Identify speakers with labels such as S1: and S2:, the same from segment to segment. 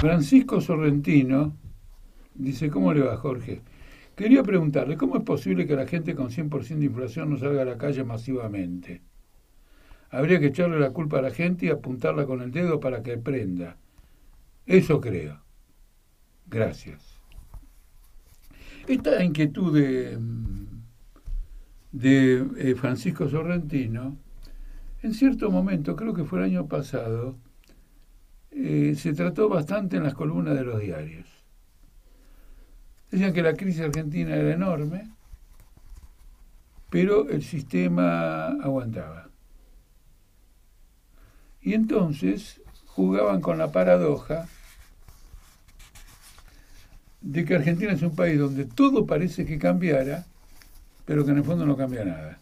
S1: Francisco Sorrentino dice, ¿cómo le va Jorge? Quería preguntarle, ¿cómo es posible que la gente con 100% de inflación no salga a la calle masivamente? Habría que echarle la culpa a la gente y apuntarla con el dedo para que prenda. Eso creo. Gracias. Esta inquietud de, de eh, Francisco Sorrentino, en cierto momento, creo que fue el año pasado, eh, se trató bastante en las columnas de los diarios. Decían que la crisis argentina era enorme, pero el sistema aguantaba. Y entonces jugaban con la paradoja de que Argentina es un país donde todo parece que cambiara, pero que en el fondo no cambia nada.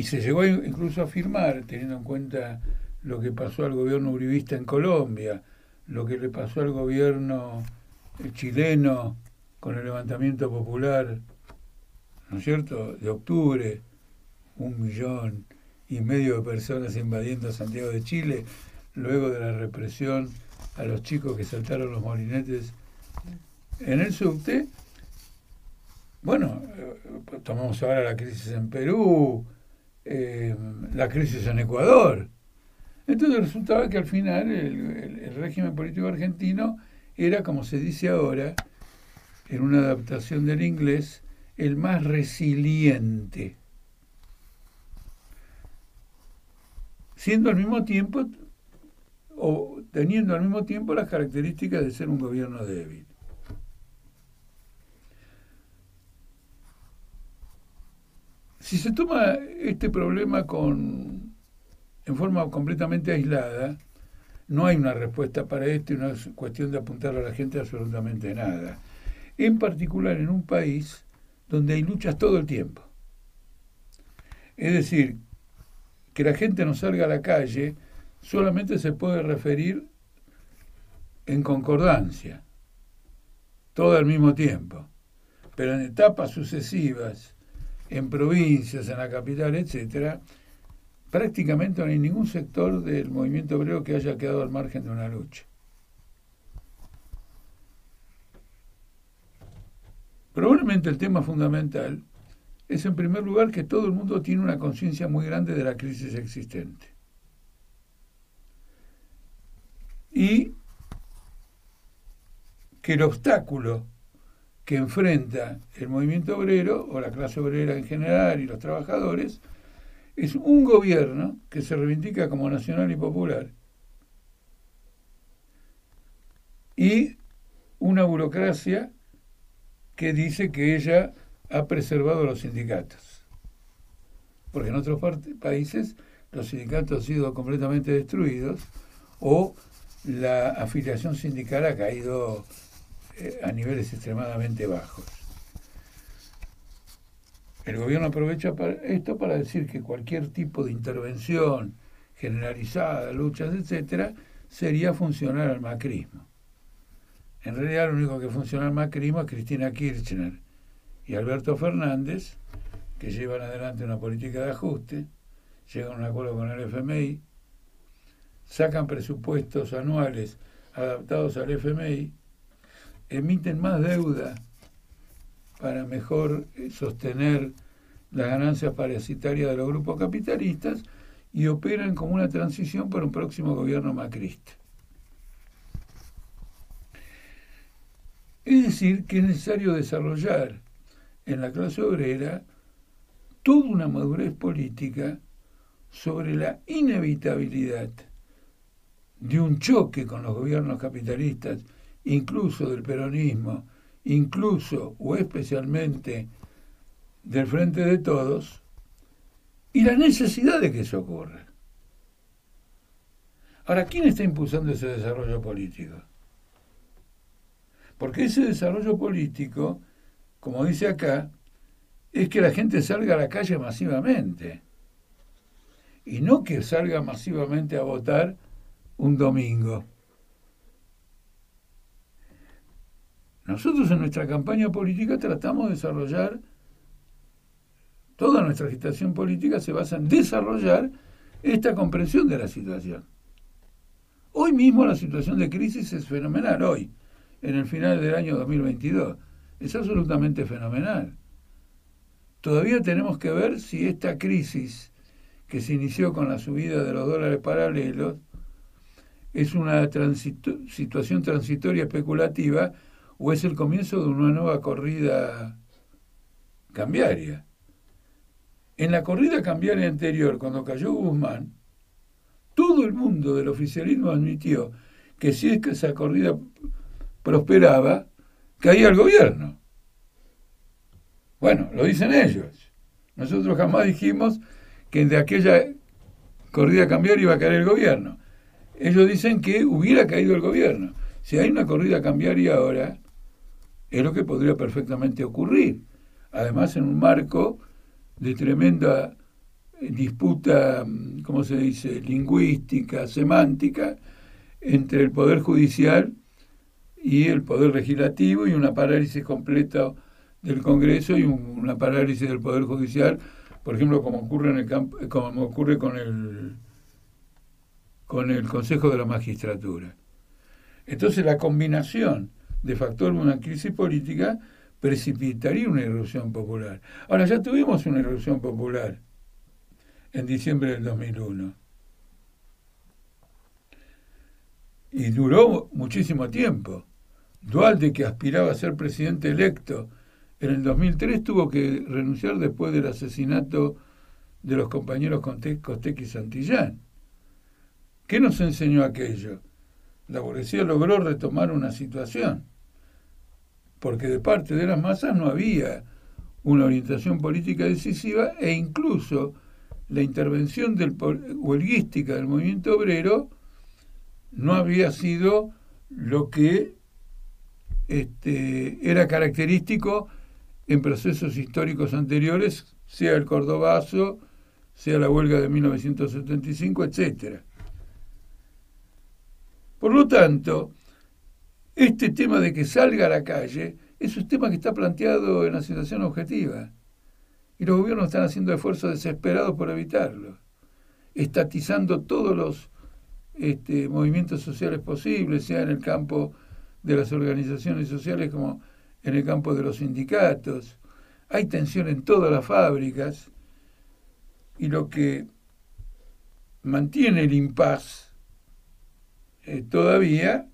S1: Y se llegó incluso a afirmar, teniendo en cuenta lo que pasó al gobierno uribista en Colombia, lo que le pasó al gobierno eh, chileno con el levantamiento popular, ¿no es cierto?, de octubre, un millón y medio de personas invadiendo Santiago de Chile, luego de la represión a los chicos que saltaron los molinetes en el subte. Bueno, eh, tomamos ahora la crisis en Perú, eh, la crisis en Ecuador. Entonces resultaba que al final el, régimen político argentino era, como se dice ahora, en una adaptación del inglés, el más resiliente. Siendo al mismo tiempo, o teniendo al mismo tiempo las características de ser un gobierno débil. Si se toma este problema con, en forma completamente aislada, no hay una respuesta para esto y no es cuestión de apuntar a la gente absolutamente nada. En particular en un país donde hay luchas todo el tiempo. Es decir, que la gente no salga a la calle solamente se puede referir en concordancia, todo al mismo tiempo, pero en etapas sucesivas en provincias, en la capital, etcétera, prácticamente no hay ningún sector del movimiento obrero que haya quedado al margen de una lucha. Probablemente el tema fundamental es en primer lugar que todo el mundo tiene una conciencia muy grande de la crisis existente. Y que el obstáculo que enfrenta el movimiento obrero o la clase obrera en general y los trabajadores es un gobierno que se reivindica como nacional y popular y una burocracia que dice que ella ha preservado los sindicatos. Porque en otros países los sindicatos han sido completamente destruidos o la afiliación sindical ha caído a niveles extremadamente bajos. El gobierno aprovecha esto para decir que cualquier tipo de intervención generalizada, luchas, etcétera, sería funcionar al macrismo. En realidad, lo único que funciona al macrismo es Cristina Kirchner y Alberto Fernández, que llevan adelante una política de ajuste, llegan a un acuerdo con el FMI, sacan presupuestos anuales adaptados al FMI emiten más deuda para mejor eh, sostener las ganancias parasitarias de los grupos capitalistas y operan como una transición para un próximo gobierno macrista. Es decir, que es necesario desarrollar en la clase obrera toda una madurez política sobre la inevitabilidad de un choque con los gobiernos capitalistas incluso del peronismo, incluso o especialmente del Frente de Todos, y la necesidad de que eso ocurra. Ahora, ¿quién está impulsando ese desarrollo político? Porque ese desarrollo político, como dice acá, es que la gente salga a la calle masivamente. Y no que salga masivamente a votar un domingo. Nosotros en nuestra campaña política tratamos de desarrollar Toda nuestra agitación política se basa en desarrollar esta comprensión de la situación. Hoy mismo la situación de crisis es fenomenal, hoy, en el final del año 2022. Es absolutamente fenomenal. Todavía tenemos que ver si esta crisis que se inició con la subida de los dólares paralelos es una situación transitoria especulativa o es el comienzo de una nueva corrida cambiaria. En la corrida cambiaria anterior, cuando cayó Guzmán, todo el mundo del oficialismo admitió que si es que esa corrida prosperaba, caía el gobierno. Bueno, lo dicen ellos. Nosotros jamás dijimos que de aquella corrida cambiaria iba a caer el gobierno. Ellos dicen que hubiera caído el gobierno. Si hay una corrida cambiaria ahora, es lo que podría perfectamente ocurrir. Además, en un marco de tremenda disputa, ¿cómo se dice?, lingüística, semántica, entre el Poder Judicial y el Poder Legislativo y una parálisis completa del Congreso y una parálisis del Poder Judicial, por ejemplo, como ocurre, en el campo, como ocurre con, el, con el Consejo de la Magistratura. Entonces la combinación de factores de una crisis política precipitaría una irrupción popular. Ahora, ya tuvimos una irrupción popular en diciembre del 2001. Y duró muchísimo tiempo. Dualde, que aspiraba a ser presidente electo en el 2003, tuvo que renunciar después del asesinato de los compañeros Costec y Santillán. ¿Qué nos enseñó aquello? La burguesía logró retomar una situación porque de parte de las masas no había una orientación política decisiva e incluso la intervención huelguística del movimiento obrero no había sido lo que este, era característico en procesos históricos anteriores, sea el cordobazo, sea la huelga de 1975, etc. Por lo tanto, este tema de que salga a la calle es un tema que está planteado en la situación objetiva. Y los gobiernos están haciendo esfuerzos desesperados por evitarlo, estatizando todos los este, movimientos sociales posibles, sea en el campo de las organizaciones sociales como en el campo de los sindicatos. Hay tensión en todas las fábricas y lo que mantiene el impas eh, todavía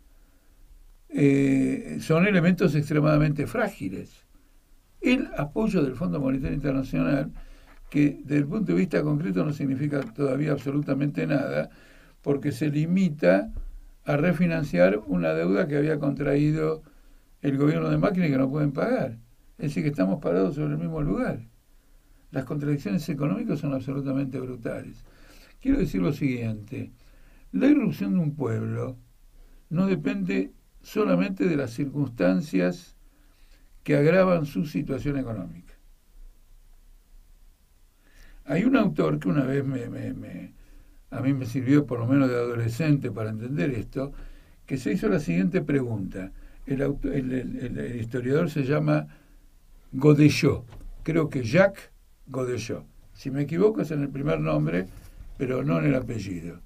S1: eh, son elementos extremadamente frágiles. El apoyo del Fondo Monetario Internacional, que desde el punto de vista concreto no significa todavía absolutamente nada, porque se limita a refinanciar una deuda que había contraído el gobierno de Macri que no pueden pagar. Es decir, que estamos parados sobre el mismo lugar. Las contradicciones económicas son absolutamente brutales. Quiero decir lo siguiente, la irrupción de un pueblo no depende solamente de las circunstancias que agravan su situación económica. Hay un autor que una vez me, a mí me sirvió por lo menos de adolescente para entender esto, que se hizo la siguiente pregunta. El, historiador se llama Godechot, creo que Jacques Godechot. Si me equivoco es en el primer nombre, pero no en el apellido.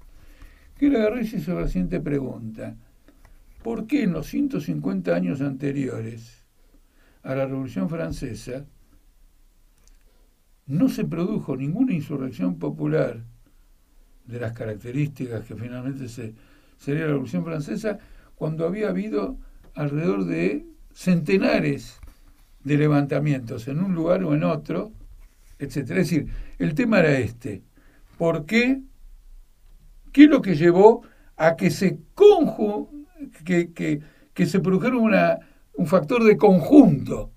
S1: Que le agarré y se hizo la siguiente pregunta. ¿Por qué en los 150 años anteriores a la Revolución Francesa no se produjo ninguna insurrección popular de las características que finalmente se, sería la Revolución Francesa cuando había habido alrededor de centenares de levantamientos en un lugar o en otro, etc. Es decir, el tema era este. ¿Por qué? ¿Qué es lo que llevó a que se conju que, se produjera una, un factor de conjunto,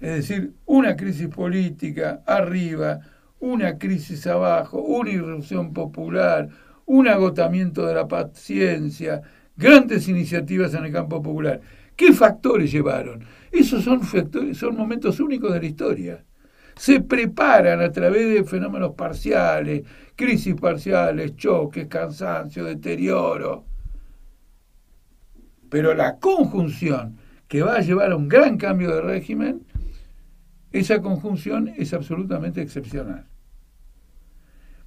S1: es decir, una crisis política arriba, una crisis abajo, una irrupción popular, un agotamiento de la paciencia, grandes iniciativas en el campo popular. ¿Qué factores llevaron? Esos son, factores, son momentos únicos de la historia. Se preparan a través de fenómenos parciales, crisis parciales, choques, cansancio, deterioro pero la conjunción que va a llevar a un gran cambio de régimen esa conjunción es absolutamente excepcional.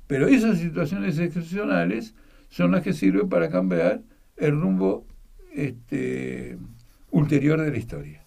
S1: Pero esas situaciones excepcionales son las que sirven para cambiar el rumbo este, ulterior de la historia.